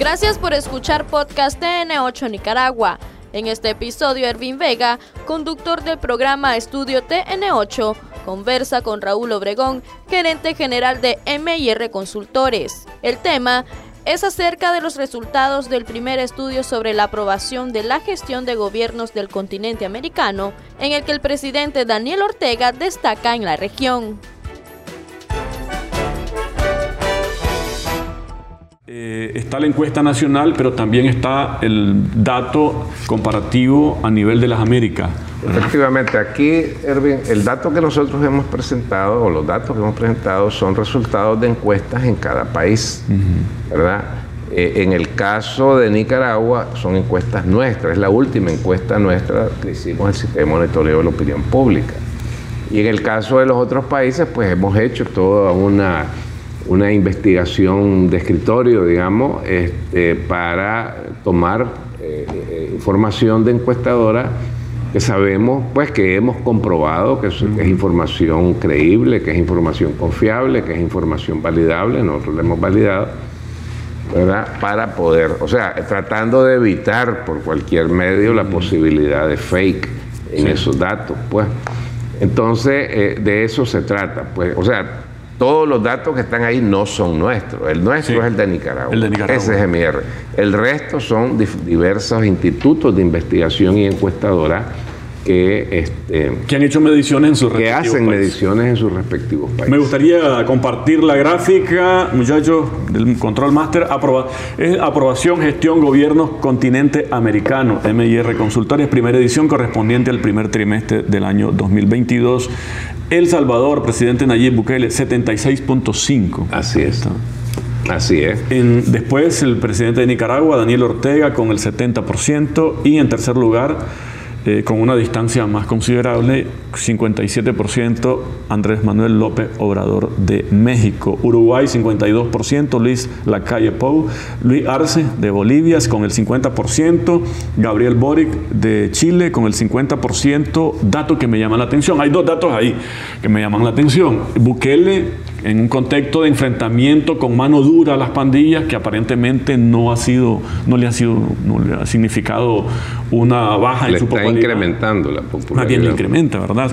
Gracias por escuchar podcast TN8 Nicaragua. En este episodio, Ervin Vega, conductor del programa Estudio TN8, conversa con Raúl Obregón, gerente general de MIR Consultores. El tema es acerca de los resultados del primer estudio sobre la aprobación de la gestión de gobiernos del continente americano, en el que el presidente Daniel Ortega destaca en la región. Eh, está la encuesta nacional, pero también está el dato comparativo a nivel de las Américas. Efectivamente, aquí, Erwin, el dato que nosotros hemos presentado, o los datos que hemos presentado, son resultados de encuestas en cada país, ¿verdad? Eh, en el caso de Nicaragua, son encuestas nuestras, es la última encuesta nuestra que hicimos en el sistema de monitoreo de la opinión pública. Y en el caso de los otros países, pues hemos hecho toda una, una investigación de escritorio, digamos, este, para tomar eh, eh, información de encuestadora que sabemos, pues que hemos comprobado que es, información creíble, que es información confiable, que es información validable, nosotros la hemos validado, ¿verdad? Para poder, o sea, tratando de evitar por cualquier medio la posibilidad de fake en esos datos, pues. Entonces, eh, de eso se trata, pues, o sea, todos los datos que están ahí no son nuestros. El nuestro es el de Nicaragua. El de Nicaragua. Ese es MR. El resto son diversos institutos de investigación y encuestadora que, este, que han hecho mediciones en sus que hacen mediciones en sus respectivos países. Me gustaría compartir la gráfica, muchachos, del Control Master, es aprobación, gestión, gobiernos, continente americano, MIR Consultores, primera edición correspondiente al primer trimestre del año 2022. El Salvador, presidente Nayib Bukele, 76.5. Así es. Así es. después el presidente de Nicaragua, Daniel Ortega, con el 70%. Y en tercer lugar, eh, con una distancia más considerable, 57% Andrés Manuel López Obrador de México, Uruguay 52%, Luis Lacalle Pou, Luis Arce de Bolivia con el 50%, Gabriel Boric de Chile con el 50%, dato que me llama la atención, hay dos datos ahí que me llaman la atención, Bukele en un contexto de enfrentamiento con mano dura a las pandillas que aparentemente no ha sido, no le ha sido, no le ha significado una baja en su popularidad. Está incrementando la popularidad. Más bien le incrementa, ¿verdad?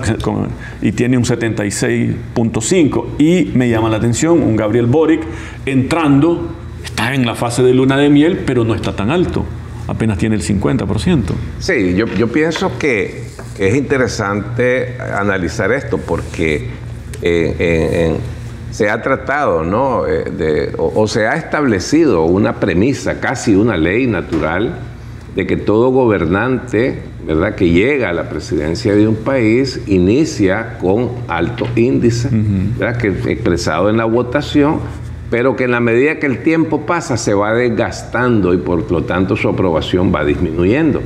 Y tiene un 76.5. Y me llama la atención un Gabriel Boric entrando, está en la fase de luna de miel, pero no está tan alto. Apenas tiene el 50%. Sí, yo, yo pienso que es interesante analizar esto porque eh, en se ha tratado, ¿no? Eh, de, o, se ha establecido una premisa, casi una ley natural, de que todo gobernante, ¿verdad?, que llega a la presidencia de un país inicia con alto índice, ¿verdad?, que expresado en la votación, pero que en la medida que el tiempo pasa se va desgastando y por lo tanto su aprobación va disminuyendo.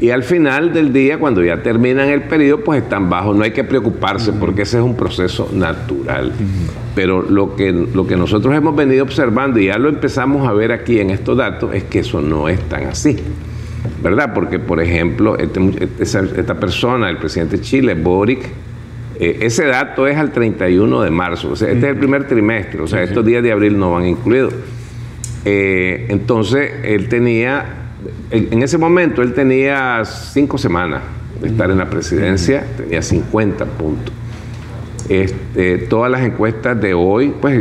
Y al final del día, cuando ya terminan el periodo, pues están bajos. No hay que preocuparse porque ese es un proceso natural. Pero lo que, lo que nosotros hemos venido observando, y ya lo empezamos a ver aquí en estos datos, es que eso no es tan así. ¿Verdad? Porque, por ejemplo, este esta persona, el presidente de Chile, Boric, eh, ese dato es al 31 de marzo. O sea, este es el primer trimestre. O sea, estos días de abril no van incluidos. Eh, entonces, él tenía en ese momento él tenía cinco semanas de estar en la presidencia, tenía 50 puntos. Este, todas las encuestas de hoy, pues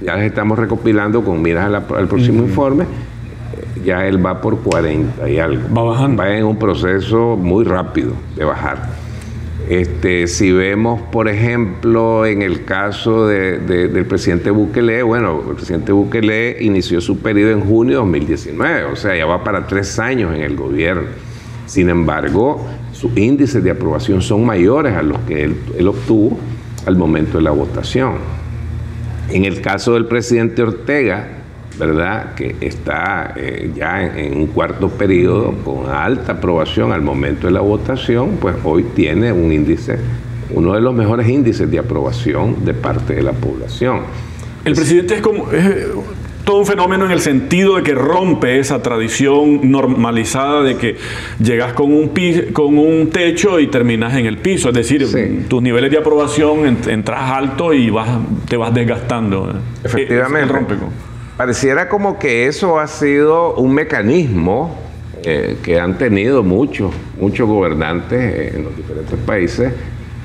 ya las estamos recopilando con miras al próximo informe, ya él va por 40 y algo. Va bajando. Va en un proceso muy rápido de bajar. Este, si vemos, por ejemplo, en el caso del presidente Bukele, bueno, el presidente Bukele inició su periodo en junio de 2019, o sea, ya va para tres años en el gobierno. Sin embargo, sus índices de aprobación son mayores a los que él obtuvo al momento de la votación. En el caso del presidente Ortega, ¿verdad? Que está eh, ya en, un cuarto periodo con alta aprobación al momento de la votación, pues hoy tiene un índice, uno de los mejores índices de aprobación de parte de la población. El presidente es como todo un fenómeno en el sentido de que rompe esa tradición normalizada de que llegas con un con un techo y terminas en el piso, es decir, tus niveles de aprobación entras alto y vas te vas desgastando. Efectivamente. Pareciera como que eso ha sido un mecanismo eh, que han tenido muchos, muchos gobernantes en los diferentes países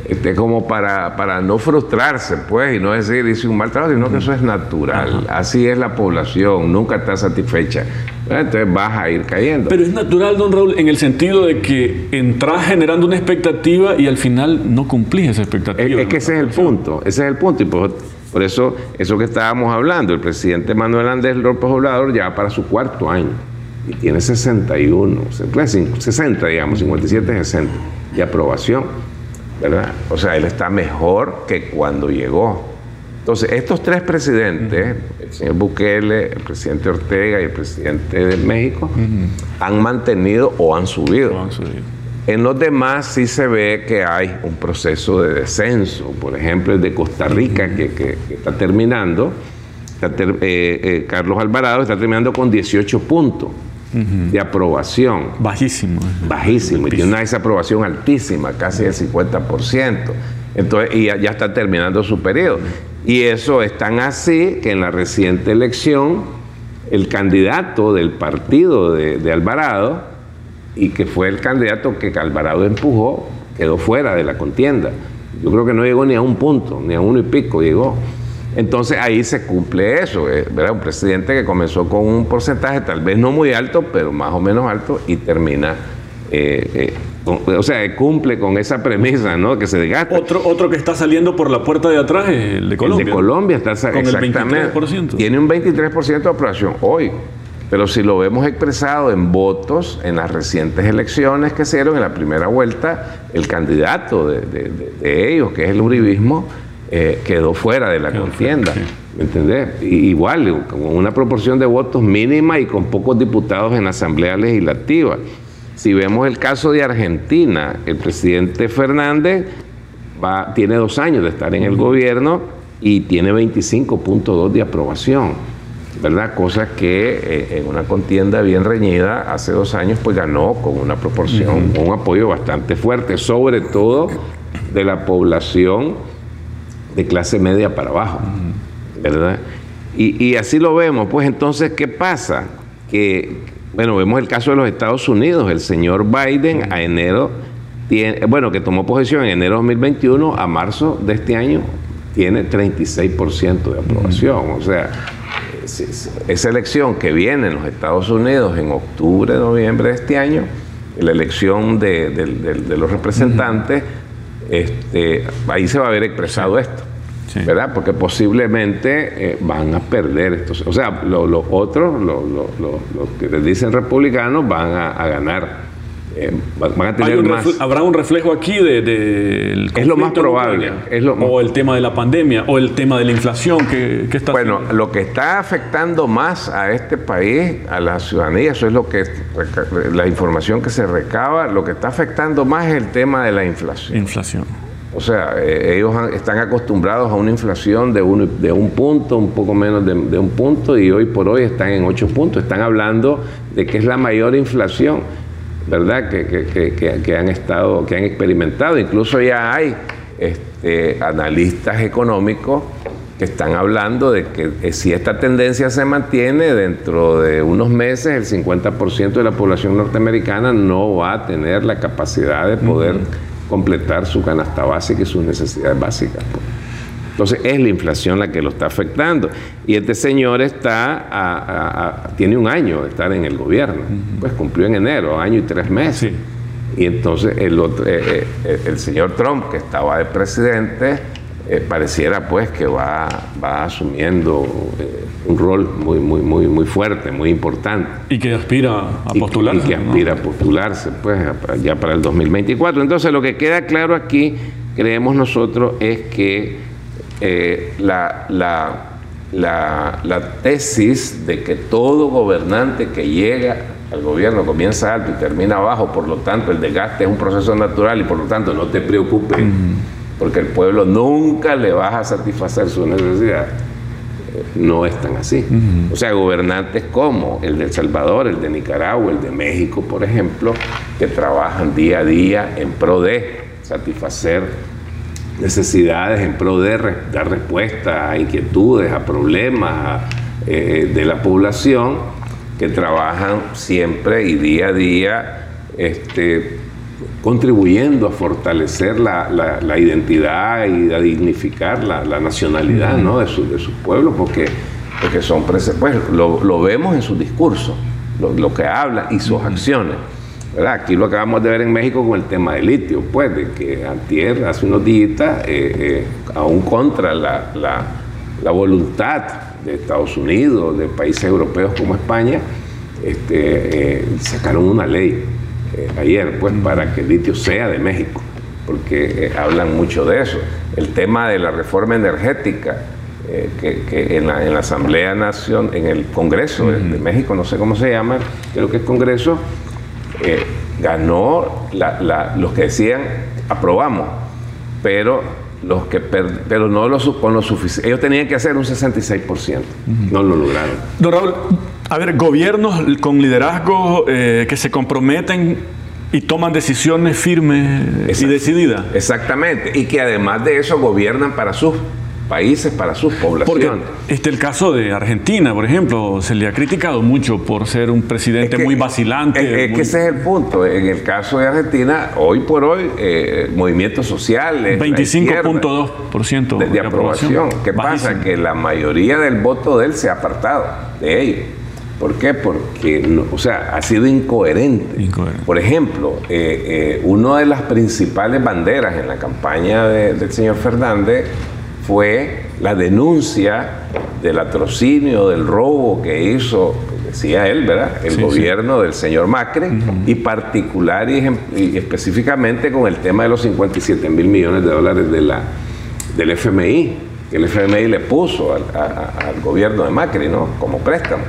este, como para, para no frustrarse, pues, y no decir, hice un mal trabajo, sino que eso es natural. Así es la población, nunca está satisfecha. Entonces vas a ir cayendo. Pero es natural, don Raúl, en el sentido de que entras generando una expectativa y al final no cumplís esa expectativa. Es, que ese es el punto, ese es el punto. Y por, por eso, eso que estábamos hablando, el presidente Manuel Andrés López Obrador ya para su cuarto año y tiene 61, 60, digamos, 57, 60 de aprobación. O sea, él está mejor que cuando llegó. Entonces, estos tres presidentes, el señor Bukele, el presidente Ortega y el presidente de México, han mantenido o han subido. En los demás sí se ve que hay un proceso de descenso. Por ejemplo, el de Costa Rica, que, está terminando, eh, eh, Carlos Alvarado está terminando con 18 puntos de aprobación. Bajísimo. Bajísimo. Y tiene una desaprobación altísima, casi del 50%. Entonces, y ya, está terminando su periodo. Y eso es tan así que en la reciente elección, el candidato del partido de, Alvarado, y que fue el candidato que Alvarado empujó, quedó fuera de la contienda. Yo creo que no llegó ni a un punto, ni a uno y pico llegó. Entonces ahí se cumple eso, eh, ¿verdad? Un presidente que comenzó con un porcentaje tal vez no muy alto, pero más o menos alto y termina, eh, eh, o sea, cumple con esa premisa, ¿no? Que se desgasta. Otro, otro que está saliendo por la puerta de atrás es el de Colombia. El de Colombia está con exactamente, el 23%. Tiene un 23% de aprobación hoy. Pero si lo vemos expresado en votos en las recientes elecciones que se dieron en la primera vuelta, el candidato de, de ellos, que es el uribismo, eh, quedó fuera de la contienda. ¿Me entendés? igual, con una proporción de votos mínima y con pocos diputados en la Asamblea Legislativa. Si vemos el caso de Argentina, el presidente Fernández va, tiene dos años de estar en el gobierno y tiene 25.2 de aprobación. ¿Verdad? Cosa que eh, en una contienda bien reñida hace dos años pues ganó con una proporción, un apoyo bastante fuerte, sobre todo de la población de clase media para abajo, ¿verdad? Y, así lo vemos. Pues entonces, ¿qué pasa? Que, bueno, vemos el caso de los Estados Unidos. El señor Biden a enero, tiene, bueno, que tomó posesión en enero de 2021, a marzo de este año, tiene 36% de aprobación. O sea, esa elección que viene en los Estados Unidos en octubre, noviembre de este año, la elección de los representantes, este, ahí se va a ver expresado esto. ¿Verdad? Porque posiblemente eh, van a perder estos. O sea, los otros, los que les dicen republicanos, van a ganar eh, van a tener más. Habrá un reflejo aquí del de, Es lo más probable. o el tema de la pandemia, o el tema de la inflación que, está. Bueno, lo que está afectando más a este país, a la ciudadanía, eso es lo que la información que se recaba, lo que está afectando más es el tema de la inflación. Inflación. O sea, eh, ellos están acostumbrados a una inflación de un, de un punto, un poco menos de, de un punto, y hoy por hoy están en ocho puntos. Están hablando de que es la mayor inflación ¿verdad? Que, han estado, que han experimentado. Incluso ya hay este, analistas económicos que están hablando de que eh, si esta tendencia se mantiene, dentro de unos meses el 50% de la población norteamericana no va a tener la capacidad de poder completar su canasta básica y sus necesidades básicas. Entonces es la inflación la que lo está afectando. Y este señor está tiene un año de estar en el gobierno. Pues cumplió en enero, año y tres meses. Y entonces el, otro, eh, eh, el señor Trump, que estaba de presidente, eh, pareciera pues que va, va asumiendo un rol muy, muy, muy, muy fuerte, muy importante. Y que aspira a postularse. Y, que aspira a postularse, pues, ya para el 2024. Entonces, lo que queda claro aquí, creemos nosotros, es que eh, la, la, la, tesis de que todo gobernante que llega al gobierno comienza alto y termina abajo, por lo tanto el desgaste es un proceso natural y por lo tanto no te preocupes, porque el pueblo nunca le va a satisfacer su necesidad. No es tan así. O sea, gobernantes como el de El Salvador, el de Nicaragua, el de México, por ejemplo, que trabajan día a día en pro de satisfacer necesidades en pro de dar respuesta a inquietudes, a problemas, eh, de la población que trabajan siempre y día a día este, contribuyendo a fortalecer la, identidad y a dignificar la, nacionalidad ¿no? de, su, de sus pueblos, porque, porque son pues lo, vemos en su discurso, lo, que habla y sus acciones. Aquí lo acabamos de ver en México con el tema del litio, pues, de que antier, hace unos días, eh, eh, aún contra la, la, voluntad de Estados Unidos, de países europeos como España, este, eh, sacaron una ley ayer, pues, para que el litio sea de México, porque hablan mucho de eso. El tema de la reforma energética, que, en, la, Asamblea Nación, en el Congreso de México, no sé cómo se llama, creo que es Congreso, eh, ganó los que decían aprobamos, pero los que pero no lo, con lo suficiente. Ellos tenían que hacer un 66%, no lo lograron. Don Raúl, a ver, gobiernos con liderazgo eh, que se comprometen y toman decisiones firmes y decididas. Exactamente, y que además de eso gobiernan para sus países, para sus poblaciones. Porque este el caso de Argentina, por ejemplo, se le ha criticado mucho por ser un presidente muy vacilante. Es, que ese es el punto. En el caso de Argentina, hoy por hoy, eh, movimientos sociales. 25.2% de, de, aprobación. ¿Qué pasa? Que la mayoría del voto de él se ha apartado de ellos. ¿Por qué? Porque, o sea, ha sido incoherente. Por ejemplo, eh, eh, una de las principales banderas en la campaña del señor Fernández fue la denuncia del atrocinio, del robo que hizo, decía él, ¿verdad? El gobierno del señor Macri y particular y, específicamente con el tema de los 57 mil millones de dólares de la, del FMI, que el FMI le puso al, gobierno de Macri, ¿no? Como préstamo.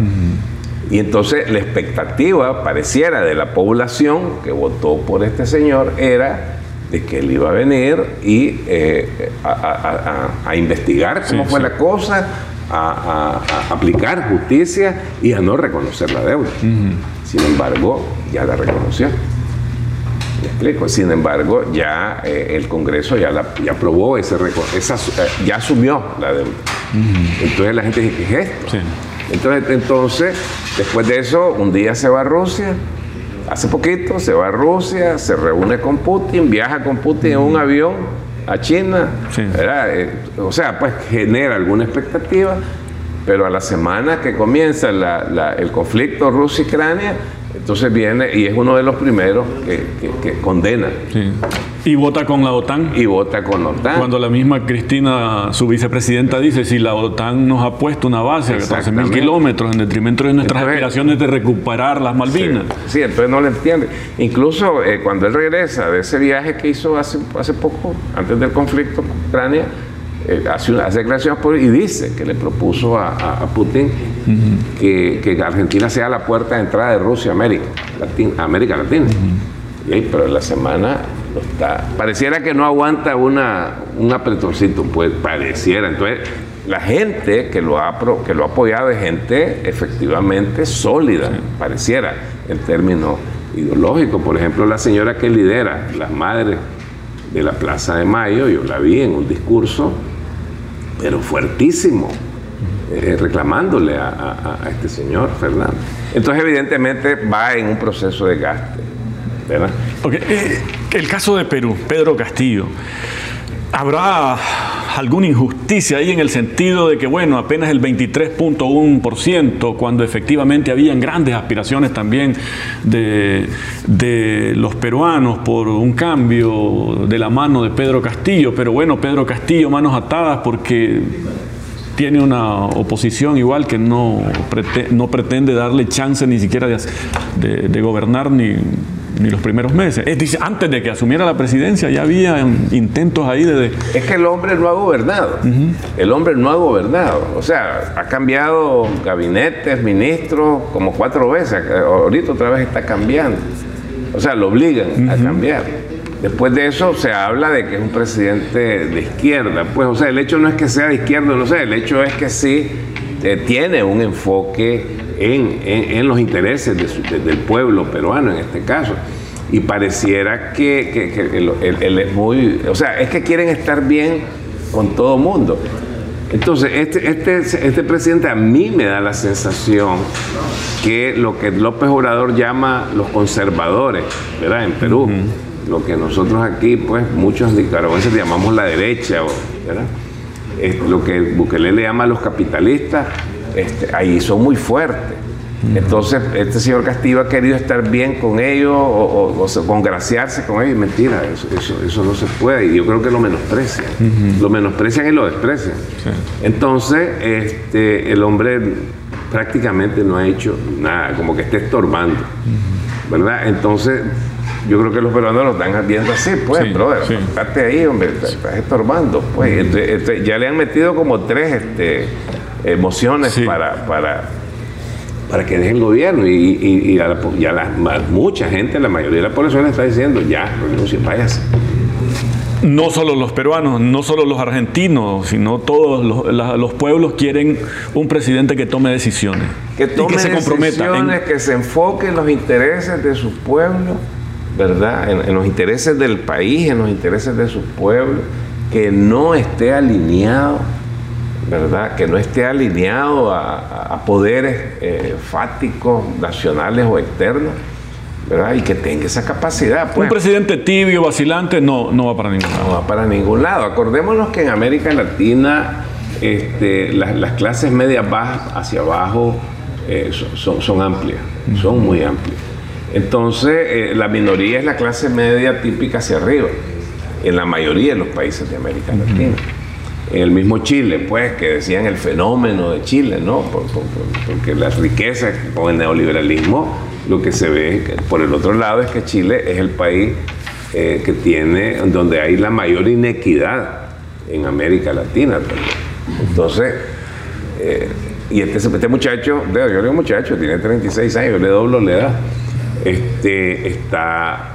Y entonces la expectativa pareciera de la población que votó por este señor era de que él iba a venir y eh, a, investigar cómo fue la cosa, a, aplicar justicia y a no reconocer la deuda. Sin embargo, ya la reconoció. ¿Me explico? Sin embargo, ya eh, el Congreso ya, la, ya aprobó ese esa, eh, ya asumió la deuda. Entonces la gente dice, ¿qué es esto? Entonces, entonces, después de eso, un día se va a Rusia, hace poquito se va a Rusia, se reúne con Putin, viaja con Putin en un avión a China, eh, o sea, pues genera alguna expectativa, pero a la semana que comienza el conflicto Rusia-Ucrania, entonces viene y es uno de los primeros que, condena. Y vota con la OTAN. Y vota con la OTAN. Cuando la misma Cristina, su vicepresidenta, dice, si la OTAN nos ha puesto una base a 14.000 kilómetros en detrimento de nuestras aspiraciones de recuperar las Malvinas. Sí, entonces no le entiende. Incluso eh, cuando él regresa de ese viaje que hizo hace, hace poco, antes del conflicto con Ucrania, eh, hace, una, declaraciones y dice que le propuso a, Putin que, Argentina sea la puerta de entrada de Rusia a América, América Latina. pero en la semana está. Pareciera que no aguanta una, un apretoncito, pues pareciera. Entonces, la gente que lo ha, que lo ha apoyado es gente efectivamente sólida, pareciera, en términos ideológicos. Por ejemplo, la señora que lidera, las madres de la Plaza de Mayo, yo la vi en un discurso pero fuertísimo, eh, reclamándole a, este señor Fernando. Entonces, evidentemente, va en un proceso de gasto, ¿verdad? Eh, el caso de Perú, Pedro Castillo. ¿Habrá alguna injusticia ahí en el sentido de que, bueno, apenas el 23.1%, cuando efectivamente habían grandes aspiraciones también de, los peruanos por un cambio de la mano de Pedro Castillo, pero bueno, Pedro Castillo manos atadas porque tiene una oposición igual que no, no pretende darle chance ni siquiera de, de gobernar ni ni los primeros meses. Es, dice, antes de que asumiera la presidencia ya había intentos ahí de... Es que el hombre no ha gobernado. El hombre no ha gobernado. O sea, ha cambiado gabinetes, ministros, como cuatro veces. Ahorita otra vez está cambiando. O sea, lo obligan a cambiar. Después de eso se habla de que es un presidente de izquierda. Pues, o sea, el hecho no es que sea de izquierda, no sé, el hecho es que sí eh, tiene un enfoque en, los intereses del pueblo peruano en este caso. Y pareciera que, él, es muy, o sea, es que quieren estar bien con todo mundo. Entonces, este, este, este presidente a mí me da la sensación que lo que López Obrador llama los conservadores, ¿verdad? En Perú, lo que nosotros aquí, pues muchos nicaragüenses llamamos la derecha, ¿verdad? lo que Bukele le llama a los capitalistas, este, ahí son muy fuertes. Entonces, este señor Castillo ha querido estar bien con ellos o, congraciarse con ellos. Mentira, eso, no se puede. Y yo creo que lo menosprecian. Lo menosprecian y lo desprecian. Entonces, este, el hombre prácticamente no ha hecho nada, como que está estorbando. ¿Verdad? Entonces, yo creo que los peruanos lo están viendo así, pues, brother, sí. ahí, hombre, estás estorbando. Pues, ya le han metido como tres este, emociones para, para para que dejen el gobierno. Y, ya la, mucha gente, la mayoría de la población está diciendo, ya, renuncien, váyase. No solo los peruanos, no solo los argentinos, sino todos los, pueblos quieren un presidente que tome decisiones. Que tome se decisiones, que se enfoque en los intereses de su pueblo, ¿verdad? En, los intereses del país, en los intereses de su pueblo, que no esté alineado ¿verdad? Que no esté alineado a, poderes eh, fácticos, nacionales o externos, ¿verdad? Y que tenga esa capacidad. Pues. Un presidente tibio, vacilante, no, no va para ningún lado. No va para ningún lado. Acordémonos que en América Latina este, las, clases medias bajas hacia abajo eh, son, son, amplias, son muy amplias. Entonces, eh, la minoría es la clase media típica hacia arriba, en la mayoría de los países de América Latina. En el mismo Chile, pues, que decían el fenómeno de Chile, ¿no? porque las riquezas con el neoliberalismo, lo que se ve por el otro lado es que Chile es el país eh, que tiene, donde hay la mayor inequidad en América Latina Entonces, eh, y este, este muchacho, yo digo muchacho, tiene 36 años, yo le doblo la edad, este, está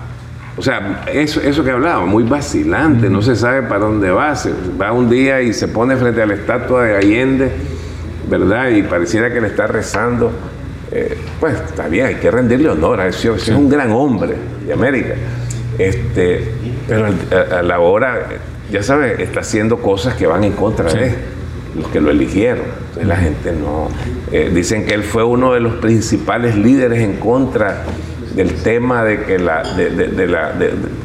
o sea, eso, eso que hablaba, muy vacilante, no se sabe para dónde va. Se va un día y se pone frente a la estatua de Allende, ¿verdad? Y pareciera que le está rezando. Eh, pues está bien, hay que rendirle honor a ese, es un gran hombre de América. Este, pero a, la hora, ya sabes, está haciendo cosas que van en contra de los que lo eligieron. Entonces la gente no. Eh, dicen que él fue uno de los principales líderes en contra del tema de que la, de, la,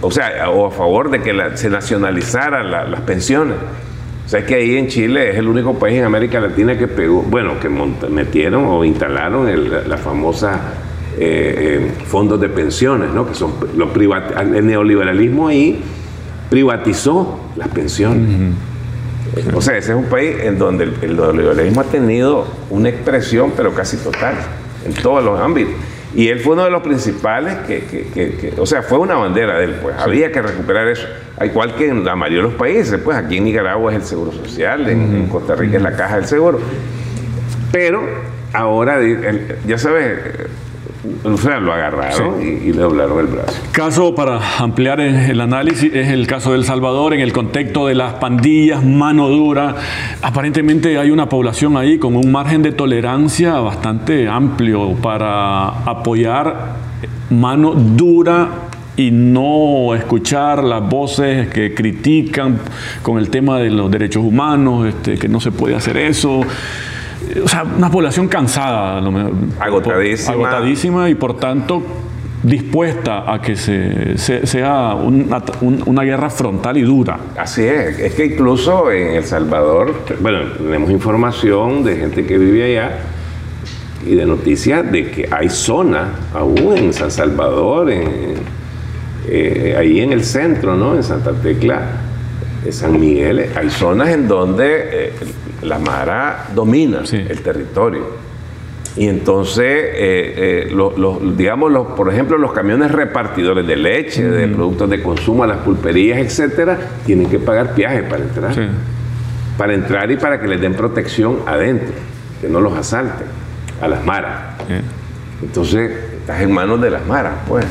o sea, o a favor de que se nacionalizaran las pensiones. O sea, que ahí en Chile es el único país en América Latina que pegó, bueno, que metieron o instalaron la famosa eh, eh, fondos de pensiones, ¿no? Que son los el neoliberalismo ahí privatizó las pensiones. O sea, ese es un país en donde el neoliberalismo ha tenido una expresión, pero casi total, en todos los ámbitos. Y él fue uno de los principales que, o sea, fue una bandera de él, pues había que recuperar eso. Igual que en la mayoría de los países, pues aquí en Nicaragua es el Seguro Social, en, Costa Rica es la Caja del Seguro. Pero ahora, ya sabes, o sea, lo agarraron y, le doblaron el brazo. Caso para ampliar el análisis es el caso de El Salvador en el contexto de las pandillas, mano dura. Aparentemente hay una población ahí con un margen de tolerancia bastante amplio para apoyar mano dura y no escuchar las voces que critican con el tema de los derechos humanos, este, que no se puede hacer eso o sea, una población cansada, agotadísima. agotadísima y por tanto dispuesta a que se, sea una, guerra frontal y dura. Así es, es que incluso en El Salvador, bueno, tenemos información de gente que vive allá y de noticias de que hay zonas aún en San Salvador, en, eh, ahí en el centro, ¿no? En Santa Tecla, en San Miguel, hay zonas en donde eh, la Mara domina el territorio. Y entonces, eh, eh, digamos, los, por ejemplo, los camiones repartidores de leche, de productos de consumo a las pulperías, etcétera, tienen que pagar viaje para entrar. Para entrar y para que les den protección adentro, que no los asalten a las maras. Entonces, estás en manos de las maras, pues.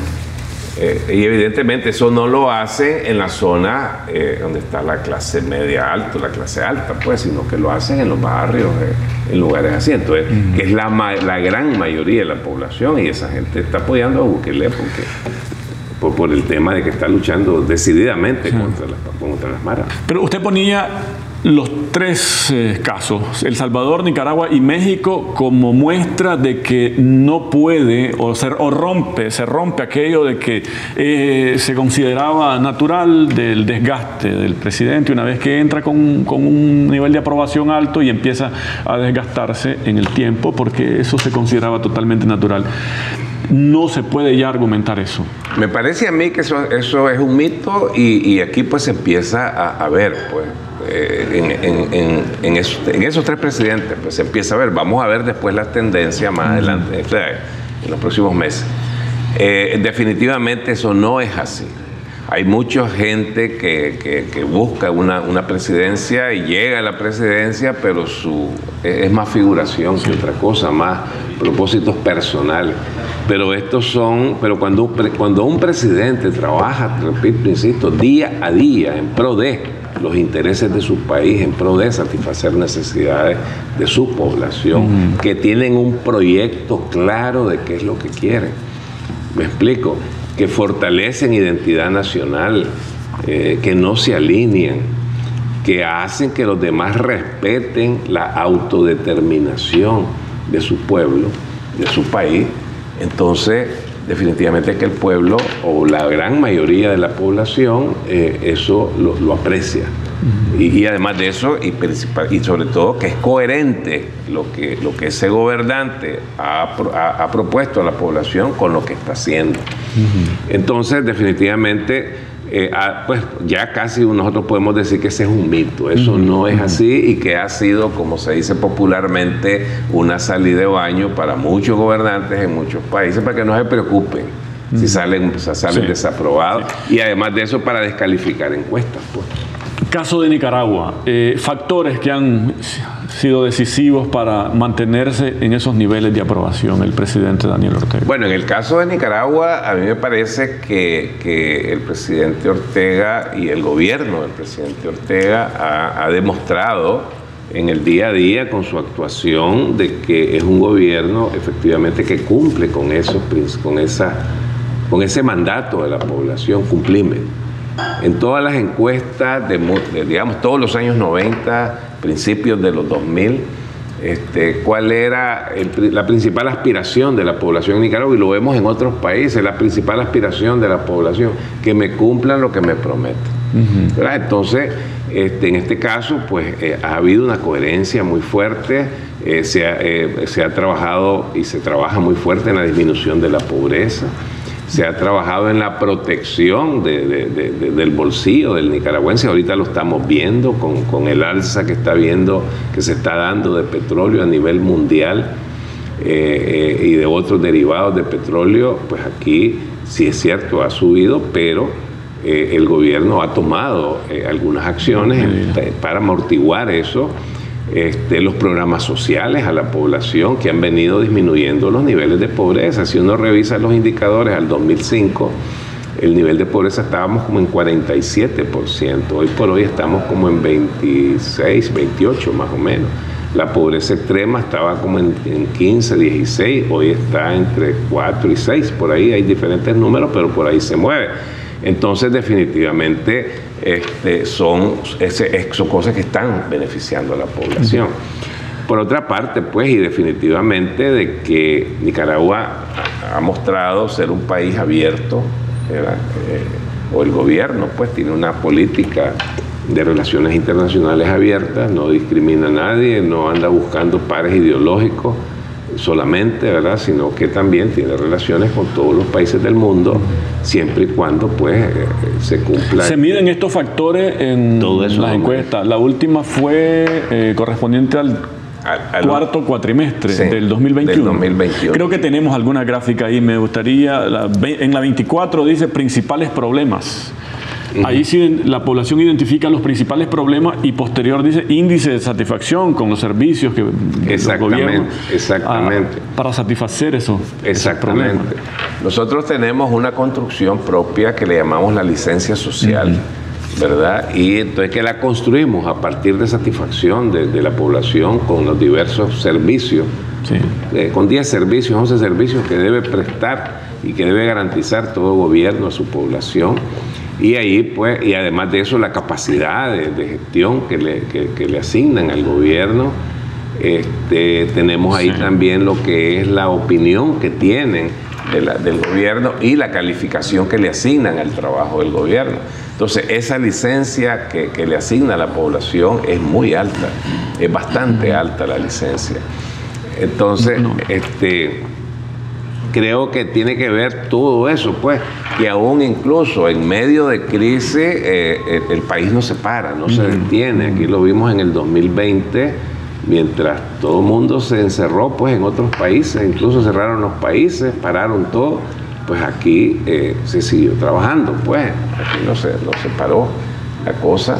Eh, y evidentemente eso no lo hace en la zona eh, donde está la clase media alta, la clase alta, pues, sino que lo hacen en los barrios, eh, en lugares así. Entonces, que es la, la, gran mayoría de la población y esa gente está apoyando a Bukele porque, por, el tema de que está luchando decididamente contra, las, contra las maras. Pero usted ponía los tres eh, casos, El Salvador, Nicaragua y México, como muestra de que no puede o, se, o rompe, se rompe aquello de que eh, se consideraba natural del desgaste del presidente una vez que entra con, con, un nivel de aprobación alto y empieza a desgastarse en el tiempo, porque eso se consideraba totalmente natural. No se puede ya argumentar eso. Me parece a mí que eso, eso es un mito y, aquí pues se empieza a ver, pues eh, en, esos, tres presidentes, pues se empieza a ver, vamos a ver después las tendencias más adelante, en los próximos meses. Eh, definitivamente eso no es así. Hay mucha gente que, busca una, presidencia y llega a la presidencia, pero su, es más figuración que otra cosa, más propósitos personales. Pero estos son, pero cuando, cuando un presidente trabaja, repito, insisto, día a día en pro de los intereses de su país en pro de satisfacer necesidades de su población, que tienen un proyecto claro de qué es lo que quieren. Me explico, que fortalecen identidad nacional, eh, que no se alinean, que hacen que los demás respeten la autodeterminación de su pueblo, de su país. Entonces, definitivamente que el pueblo o la gran mayoría de la población eh, eso lo, aprecia. y, además de eso, y, y, sobre todo que es coherente lo que, lo que ese gobernante ha, propuesto a la población con lo que está haciendo. Entonces, definitivamente eh, ah, pues ya casi nosotros podemos decir que ese es un mito, eso no es así y que ha sido, como se dice popularmente, una salida de baño para muchos gobernantes en muchos países para que no se preocupen si salen, salen desaprobados. Y además de eso para descalificar encuestas. Pues. Caso de Nicaragua, eh, factores que han sido decisivos para mantenerse en esos niveles de aprobación el presidente Daniel Ortega? Bueno, en el caso de Nicaragua, a mí me parece que, el presidente Ortega y el gobierno del presidente Ortega ha, demostrado en el día a día con su actuación de que es un gobierno efectivamente que cumple con, esos, con, esa, con ese mandato de la población, cumplime. En todas las encuestas, de, digamos, todos los años 90, principios de los 2000, este, cuál era la principal aspiración de la población Nicaragua, y lo vemos en otros países, la principal aspiración de la población, que me cumplan lo que me prometen. Entonces, este, en este caso, pues eh, ha habido una coherencia muy fuerte, eh, se, ha, eh, se ha trabajado y se trabaja muy fuerte en la disminución de la pobreza se ha trabajado en la protección del bolsillo del nicaragüense. Ahorita lo estamos viendo con, el alza que está viendo, que se está dando de petróleo a nivel mundial eh, eh, y de otros derivados de petróleo. Pues aquí sí es cierto, ha subido, pero eh, el gobierno ha tomado algunas acciones para amortiguar eso este, los programas sociales a la población que han venido disminuyendo los niveles de pobreza. Si uno revisa los indicadores al 2005, el nivel de pobreza estábamos como en 47%, hoy por hoy estamos como en 26, 28 más o menos. La pobreza extrema estaba como en, 15, 16, hoy está entre 4 y 6, por ahí hay diferentes números, pero por ahí se mueve. Entonces definitivamente este, son, son cosas que están beneficiando a la población. Por otra parte, pues, y definitivamente de que Nicaragua ha mostrado ser un país abierto, eh, o el gobierno, pues, tiene una política de relaciones internacionales abiertas, no discrimina a nadie, no anda buscando pares ideológicos, solamente, ¿verdad? Sino que también tiene relaciones con todos los países del mundo, siempre y cuando pues eh, se cumpla. Se miden estos factores en las encuestas. La última fue eh, correspondiente al cuarto cuatrimestre del, 2021. 2021. Creo que tenemos alguna gráfica ahí, me gustaría, en la 24 dice principales problemas. Ahí sí la población identifica los principales problemas y posterior dice índice de satisfacción con los servicios que exactamente, exactamente. para satisfacer eso. Exactamente. Nosotros tenemos una construcción propia que le llamamos la licencia social. ¿verdad? Y entonces que la construimos a partir de satisfacción de, la población con los diversos servicios, eh, con 10 servicios, 11 servicios que debe prestar y que debe garantizar todo gobierno a su población Y ahí, pues, y además de eso, la capacidad de, gestión que le, que, le, asignan al gobierno. Este, tenemos ahí también lo que es la opinión que tienen del gobierno y la calificación que le asignan al trabajo del gobierno. Entonces, esa licencia que, que, le asigna a la población es muy alta, es bastante alta la licencia. Entonces, este, creo que tiene que ver todo eso, pues, que aún incluso en medio de crisis eh, el, país no se para, no se detiene. Aquí lo vimos en el 2020, mientras todo el mundo se encerró, pues, en otros países, incluso cerraron los países, pararon todo, pues aquí eh, se siguió trabajando, pues, aquí no se, no se paró la cosa.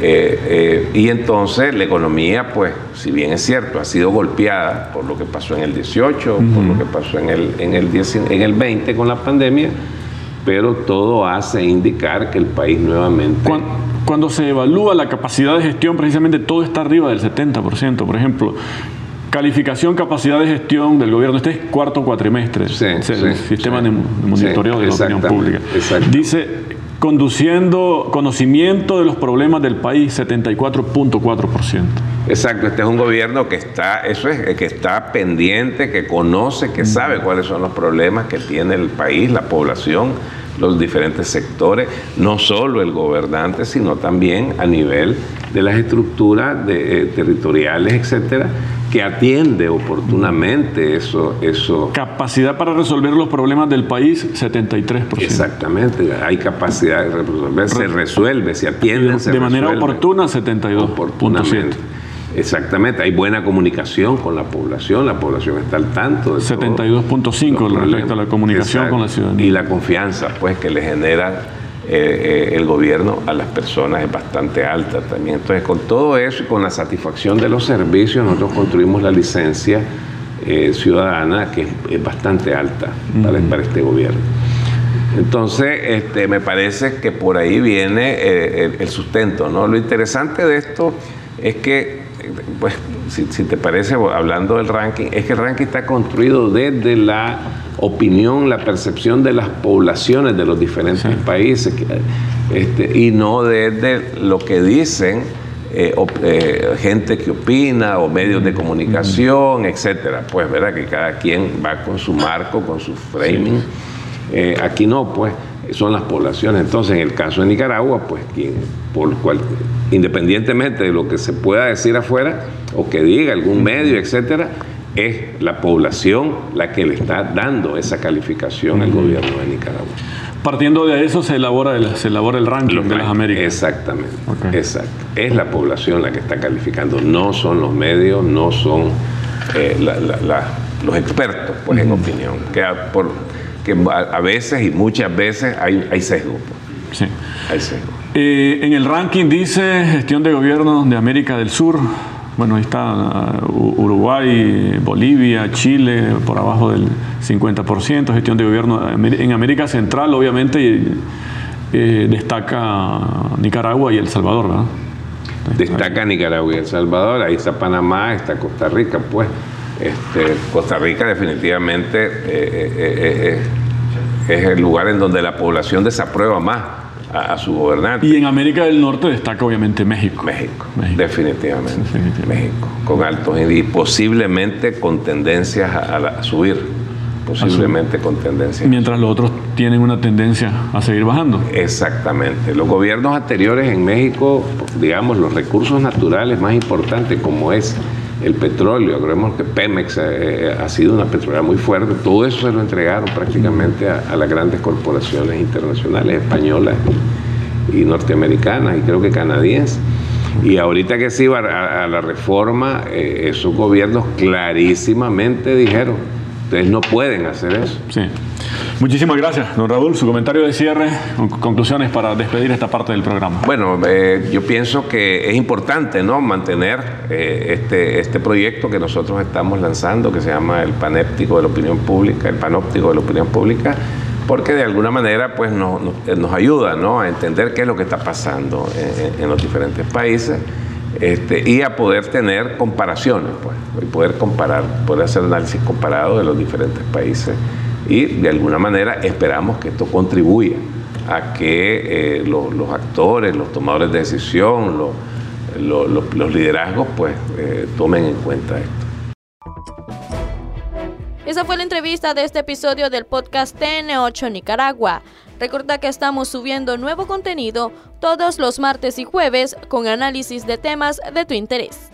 Eh, eh, y entonces la economía, pues, si bien es cierto, ha sido golpeada por lo que pasó en el 18, por lo que pasó en el, en, el en el 20 con la pandemia, pero todo hace indicar que el país nuevamente... Cuando, se evalúa la capacidad de gestión, precisamente todo está arriba del 70%. Por ejemplo, calificación, capacidad de gestión del gobierno. Este es cuarto cuatrimestre, sí, el sistema de monitoreo de la opinión pública. Dice conduciendo conocimiento de los problemas del país, 74.4%. Exacto, este es un gobierno que está, eso es, que está pendiente, que conoce, que sabe cuáles son los problemas que tiene el país, la población, los diferentes sectores, no solo el gobernante, sino también a nivel de las estructuras de, eh, territoriales, etcétera, que atiende oportunamente eso, eso. Capacidad para resolver los problemas del país, 73%. Exactamente, hay capacidad de resolver, se resuelve, se atiende. De, manera oportuna, 72%. Exactamente, hay buena comunicación con la población, la población está al tanto de 72.5 respecto a la comunicación con la ciudadanía. Y la confianza pues que le genera eh, eh, el gobierno a las personas es bastante alta también. Entonces, con todo eso y con la satisfacción de los servicios, nosotros construimos la licencia eh, ciudadana que es, bastante alta para, este gobierno. Entonces, este, me parece que por ahí viene el, sustento. ¿no? Lo interesante de esto es que, pues, si, si te parece, hablando del ranking, es que el ranking está construido desde la opinión, la percepción de las poblaciones de los diferentes países este, y no desde lo que dicen eh, eh, gente que opina o medios de comunicación, etcétera. Pues verdad que cada quien va con su marco, con su framing. Eh, aquí no, pues son las poblaciones. Entonces, en el caso de Nicaragua, pues quien, por cual, independientemente de lo que se pueda decir afuera o que diga algún medio, etcétera, es la población la que le está dando esa calificación al gobierno de Nicaragua. Partiendo de eso se elabora el, se elabora el ranking de las Américas. Exactamente, exacto. Es la población la que está calificando, no son los medios, no son eh, los expertos, pues, en opinión. Que, por, que a, veces y muchas veces hay, hay sesgo. Pues. Sí. Hay sesgo. Eh, en el ranking dice gestión de gobierno de América del Sur, bueno, ahí está uh, Uruguay, Bolivia, Chile, por abajo del 50%, gestión de gobierno. En América Central, obviamente, eh, destaca Nicaragua y El Salvador, ¿verdad? Destaca Nicaragua y El Salvador, ahí está Panamá, está Costa Rica, pues. Este, Costa Rica definitivamente eh, eh, es el lugar en donde la población desaprueba más a, su gobernante. Y en América del Norte destaca obviamente México. México, Definitivamente, México, con altos y posiblemente con tendencias a, subir. Posiblemente con tendencias. Mientras los otros tienen una tendencia a seguir bajando. Exactamente. Los gobiernos anteriores en México, digamos, los recursos naturales más importantes como es el petróleo, creemos que Pemex eh, ha sido una petrolera muy fuerte, todo eso se lo entregaron prácticamente a, las grandes corporaciones internacionales españolas y, norteamericanas y creo que canadienses. Y ahorita que se iba a, la reforma, eh, esos gobiernos clarísimamente dijeron, ustedes no pueden hacer eso. Sí. Muchísimas gracias, don Raúl. Su comentario de cierre, conclusiones para despedir esta parte del programa. Bueno, eh, yo pienso que es importante ¿no? mantener eh, este, este proyecto que nosotros estamos lanzando, que se llama el panéptico de la opinión pública, el panóptico de la opinión pública, porque de alguna manera pues, nos, nos, ayuda ¿no? a entender qué es lo que está pasando en, los diferentes países. Este, y a poder tener comparaciones, pues, y poder comparar, poder hacer análisis comparado de los diferentes países y de alguna manera esperamos que esto contribuya a que eh, los actores, los tomadores de decisión, los liderazgos, pues eh, tomen en cuenta esto. Esa fue la entrevista de este episodio del podcast TN8 Nicaragua. Recuerda que estamos subiendo nuevo contenido todos los martes y jueves con análisis de temas de tu interés.